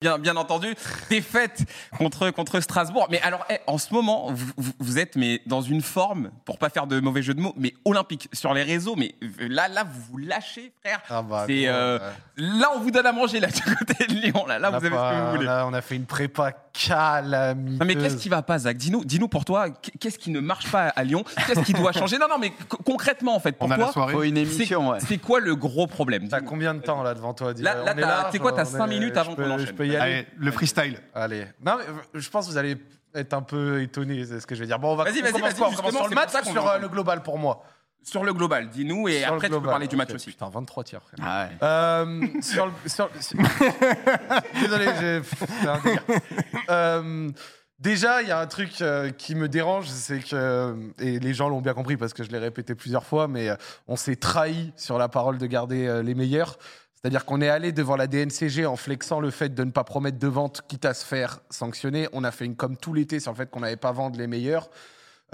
Bien, bien entendu, défaite contre, contre Strasbourg. Mais alors, eh, en ce moment, vous, êtes mais dans une forme, pour pas faire de mauvais jeu de mots, mais olympique sur les réseaux. Mais là, là, vous vous lâchez, frère. Ah bah, C'est, euh, ouais. Là, on vous donne à manger là du côté de Lyon. Là, là On vous avez ce que vous voulez. On a fait une prépa calamiteuse. Non mais qu'est-ce qui va pas, Zach? Dis-nous, dis-nous pour toi, qu'est-ce qui ne marche pas à Lyon? Qu'est-ce qui doit changer? Non, non, mais co- concrètement en fait, pour On a la toi, soirée. Faut une c'est émission, ouais. c'est quoi le gros problème? T'as combien de temps là devant toi dis- Là- là, on est t'as- large, c'est quoi, t'as on cinq est- minutes je avant qu'on Je enchaîne. peux y aller? Allez, le freestyle. Allez. Non, mais je pense que vous allez être un peu étonné, c'est ce que je vais dire. Bon, on va Vas-y, vas-y, vas-y, sur le match sur euh, le global pour moi? Sur le global, dis-nous, et Sur après tu peux global, parler du match ok. aussi. Putain, 23 tirs, frère. Ah ouais. Euh, sur le- sur- sur- Désolé, j'ai- c'est un délire. Euh, déjà, il y a un truc euh, qui me dérange, c'est que, et les gens l'ont bien compris parce que je l'ai répété plusieurs fois, mais euh, on s'est trahi sur la parole de garder euh, les meilleurs. C'est-à-dire qu'on est allé devant la DNCG en flexant le fait de ne pas promettre de vente, quitte à se faire sanctionner. On a fait une com tout l'été sur le fait qu'on n'avait pas vendre les meilleurs.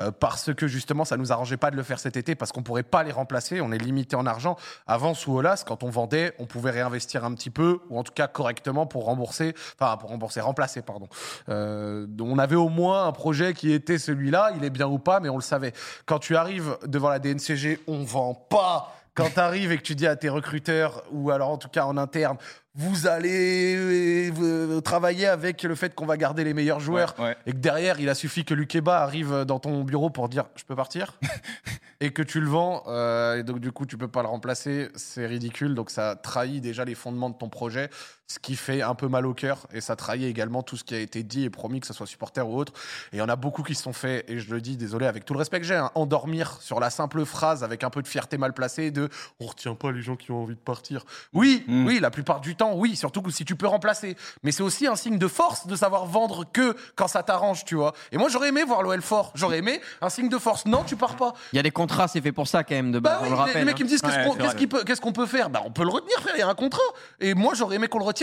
Euh, parce que justement, ça nous arrangeait pas de le faire cet été parce qu'on pourrait pas les remplacer. On est limité en argent. Avant, sous Olas, quand on vendait, on pouvait réinvestir un petit peu ou en tout cas correctement pour rembourser, enfin pour rembourser, remplacer, pardon. Euh, on avait au moins un projet qui était celui-là. Il est bien ou pas, mais on le savait. Quand tu arrives devant la DNCG, on vend pas. Quand tu arrives et que tu dis à tes recruteurs ou alors en tout cas en interne, vous allez euh, travailler avec le fait qu'on va garder les meilleurs joueurs Ouais, ouais. et que derrière, il a suffi que Lukeba arrive dans ton bureau pour dire je peux partir et que tu le vends euh, et donc du coup tu peux pas le remplacer, c'est ridicule. Donc ça trahit déjà les fondements de ton projet, ce qui fait un peu mal au cœur et ça trahit également tout ce qui a été dit et promis, que ce soit supporter ou autre. Et il y en a beaucoup qui se sont fait, et je le dis, désolé, avec tout le respect que j'ai, hein, endormir sur la simple phrase avec un peu de fierté mal placée de on retient pas les gens qui ont envie de partir. Oui, Mm. oui, la plupart du temps, oui, surtout que si tu peux remplacer. Mais c'est aussi un signe de force de savoir vendre que quand ça t'arrange, tu vois. Et moi, j'aurais aimé voir l'OL fort. J'aurais aimé un signe de force. Non, tu pars pas. Il y a des contrats, c'est fait pour ça quand même de base, Bah oui, on le les- rappelle. les mecs hein. qui me disent qu'est-ce Ouais, qu'on c'est qu'est-ce peut- qu'on peut faire? Bah on peut le retenir, frère, il y a un contrat. Et moi j'aurais aimé qu'on le retienne,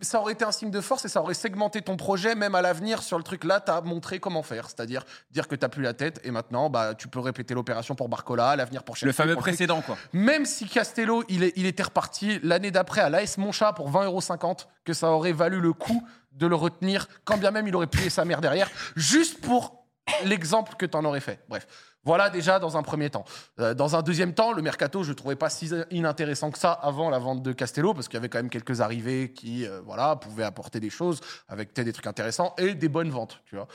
ça aurait été un signe de force et ça aurait segmenté ton projet même à l'avenir sur le truc là, t'as montré comment faire, c'est-à-dire dire que t'as plus la tête et maintenant bah tu peux répéter l'opération pour Barcola, à l'avenir pour Le Chelsea, fameux le truc. précédent, quoi. Même si Castello, il, est- il était reparti l'année d'après à l'AS Monchat pour 20,50 euros, que ça aurait valu le coup de le retenir, quand bien même il aurait plié sa mère derrière, juste pour l'exemple que tu en aurais fait. Bref. Voilà déjà dans un premier temps. Euh, dans un deuxième temps, le mercato, je ne trouvais pas si inintéressant que ça avant la vente de Castello, parce qu'il y avait quand même quelques arrivées qui euh, voilà, pouvaient apporter des choses, avec peut-être des trucs intéressants, et des bonnes ventes. Tu vois.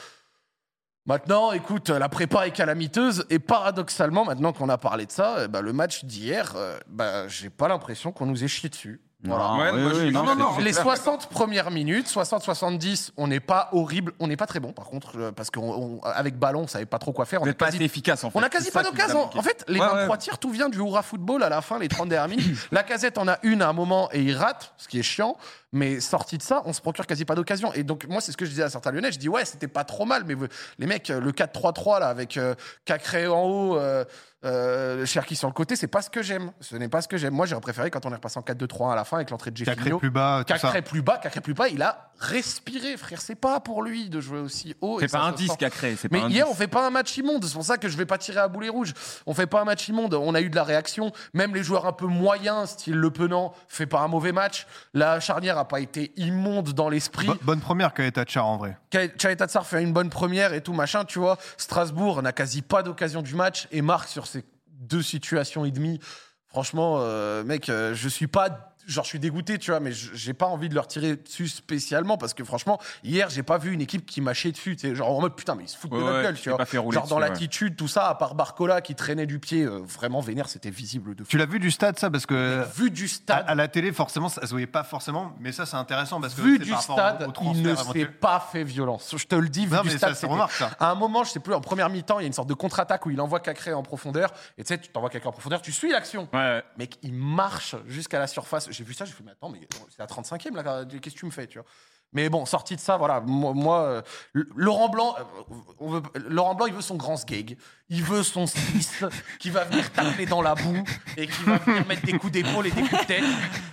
Maintenant, écoute, la prépa est calamiteuse et paradoxalement, maintenant qu'on a parlé de ça, eh ben, le match d'hier, euh, bah, j'ai pas l'impression qu'on nous ait chié dessus. Voilà. Non, Ouais, oui, moi, je oui, suis- non, non, c'est- non, Les 60 premières minutes, 60-70, on n'est pas horrible, on n'est pas très bon par contre, euh, parce qu'avec ballon, on savait pas trop quoi faire. On n'êtes pas quasi assez efficace, en fait. on a quasi pas d'occasion. En fait, les Ouais, 23 ouais. tirs, tout vient du hurrah football à la fin, les 30 dernières minutes. la casette en a une à un moment et il rate, ce qui est chiant. Mais sorti de ça, on se procure quasi pas d'occasion. Et donc, moi, c'est ce que je disais à certains Lyonnais. Je dis, ouais, c'était pas trop mal, mais les mecs, euh, le 4-3-3, là, avec euh, Cacré en haut, euh, euh, Cherki sur le côté, c'est pas ce que j'aime. Ce n'est pas ce que j'aime. Moi, j'aurais préféré quand on est repassé en 4-2-3 à la fin avec l'entrée de Cacré Jeffinho. plus bas, tout ça. Cacré plus bas, Cacré plus bas, il a respiré, frère. C'est pas pour lui de jouer aussi haut. C'est pas un se 10 sent. qui a créé. c'est Mais pas un hier, 10. on fait pas un match immonde. C'est pour ça que je vais pas tirer à boulet rouge. On fait pas un match immonde. On a eu de la réaction. Même les joueurs un peu moyens, style Le Penant, fait pas un mauvais match. La charnière a pas été immonde dans l'esprit. Bo- bonne première Kaeta Tchar en vrai. Chalet Tatsar fait une bonne première et tout machin, tu vois. Strasbourg n'a quasi pas d'occasion du match et marque sur ces deux situations et demie. Franchement, euh, mec, euh, je suis pas. Genre, je suis dégoûté, tu vois, mais j'ai pas envie de leur tirer dessus spécialement parce que franchement, hier, j'ai pas vu une équipe qui m'a chié dessus. tu sais, Genre, en mode putain, mais ils se foutent Ouais, de notre ouais, gueule, tu vois. pas fait rouler Genre, dans dessus, l'attitude, tout ça, à part Barcola qui traînait du pied, euh, vraiment vénère, c'était visible de fou. Tu l'as vu du stade ça parce que Vu du stade, à la télé forcément ça se voyait pas forcément, mais ça c'est intéressant parce que vu du par stade, au- au il ne s'est pas fait violence. Je te le dis, vu Non du mais stade, ça remarque ça. À un moment, je sais plus, en première mi-temps, il y a une sorte de contre-attaque où il envoie Cacré en profondeur. Et tu sais, tu t'envoies Cacré en profondeur, tu suis l'action. Ouais, ouais. Mec, il marche jusqu'à la surface. J'ai vu ça, j'ai fait, mais attends, mais c'est la 35e, là, qu'est-ce que tu me fais, tu vois? Mais bon, sorti de ça, voilà. Moi, moi, euh, Laurent Blanc, euh, on veut, Laurent Blanc, il veut son grand sgeg. Il veut son 6 qui va venir tacler dans la boue et qui va venir mettre des coups d'épaule et des coups de tête.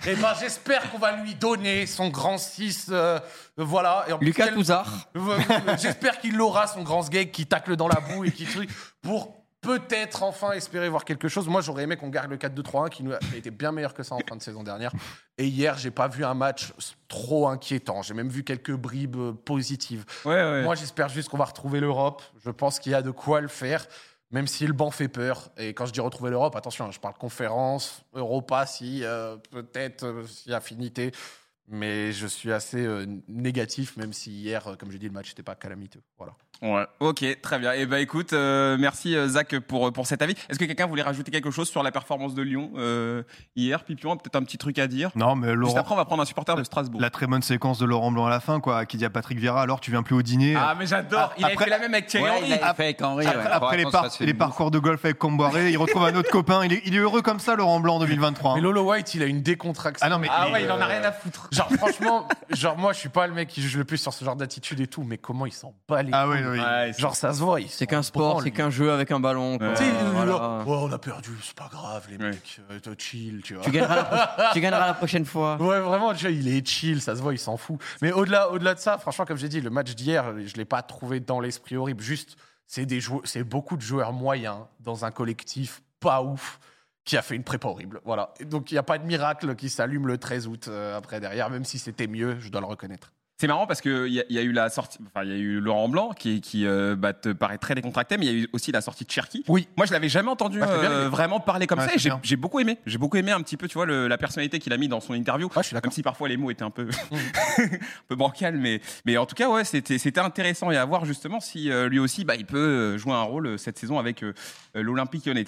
Et ben, j'espère qu'on va lui donner son grand 6. euh, voilà. Et en Lucas Touzard. euh, J'espère qu'il aura son grand sgeg qui tacle dans la boue et qui truc pour peut-être enfin espérer voir quelque chose. Moi, j'aurais aimé qu'on garde le 4-2-3-1 qui nous a été bien meilleur que ça en fin de saison dernière. Et hier, j'ai pas vu un match trop inquiétant. J'ai même vu quelques bribes positives. Ouais, ouais. Moi, j'espère juste qu'on va retrouver l'Europe. Je pense qu'il y a de quoi le faire, même si le banc fait peur. Et quand je dis retrouver l'Europe, attention, hein, je parle conférence, Europa, si euh, peut-être euh, si affinité. Mais je suis assez euh, négatif, même si hier, euh, comme j'ai dit, le match n'était pas calamiteux. Voilà. Ouais. Ok, très bien. Et bah écoute, euh, merci Zach pour, pour cet avis. Est-ce que quelqu'un voulait rajouter quelque chose sur la performance de Lyon euh, hier? Pipion a peut-être un petit truc à dire? Non, mais Juste Laurent, après, on va prendre un supporter de Strasbourg. la très bonne séquence de Laurent Blanc à la fin, quoi, qui dit à Patrick Vieira, alors tu viens plus au dîner. Ah, mais j'adore. Il Après- fait la même avec Thierry Ouais, Henry. il fait avec Henry. Après, ouais. après Faudra les, par- parcours de golf avec Comboiré, il retrouve un autre copain. Il est, il est heureux comme ça, Laurent Blanc en 2023. hein. Mais Lolo White, il a une décontraction. Ah non, mais Ah ouais, il en a rien à foutre. Genre, franchement, genre, moi, je suis pas le mec qui juge le plus sur ce genre d'attitude et tout, mais comment il s'en bat les Ah couilles. oui. Ouais, c'est- Genre, ça se voit. il C'est qu'un sport, branle, c'est lui. qu'un jeu avec un ballon. quoi. Ouais. Tu sais, il est Voilà. là, Ouais, on a perdu, c'est pas grave, les Ouais. mecs, euh, t'es chill, tu vois. Tu gagneras, la, tu gagneras la prochaine fois. Ouais, vraiment, tu vois, il est chill, ça se voit, il s'en fout. Mais au-delà, au-delà de ça, franchement, comme j'ai dit, le match d'hier, je l'ai pas trouvé dans l'esprit horrible. Juste, c'est des joueurs, c'est beaucoup de joueurs moyens dans un collectif pas ouf qui a fait une prépa horrible. Voilà. Et donc, il n'y a pas de miracle qui s'allume le 13 août euh, après derrière, même si c'était mieux, je dois le reconnaître. C'est marrant parce qu'il y, a- y a eu la sortie, enfin il y a eu Laurent Blanc qui, qui euh, bah, te paraît très décontracté, mais il y a eu aussi la sortie de Cherki. Oui. Moi je l'avais jamais entendu Bah, euh, vraiment parler comme Ouais, ça. Et j'ai beaucoup aimé. J'ai beaucoup aimé un petit peu, tu vois, le- la personnalité qu'il a mis dans son interview. Ouais, je suis d'accord. Même si parfois les mots étaient un peu, un peu bancals, mais, mais en tout cas, ouais, c'était c'était intéressant et à voir justement si euh, lui aussi, bah, il peut jouer un rôle cette saison avec l'Olympique lyonnais.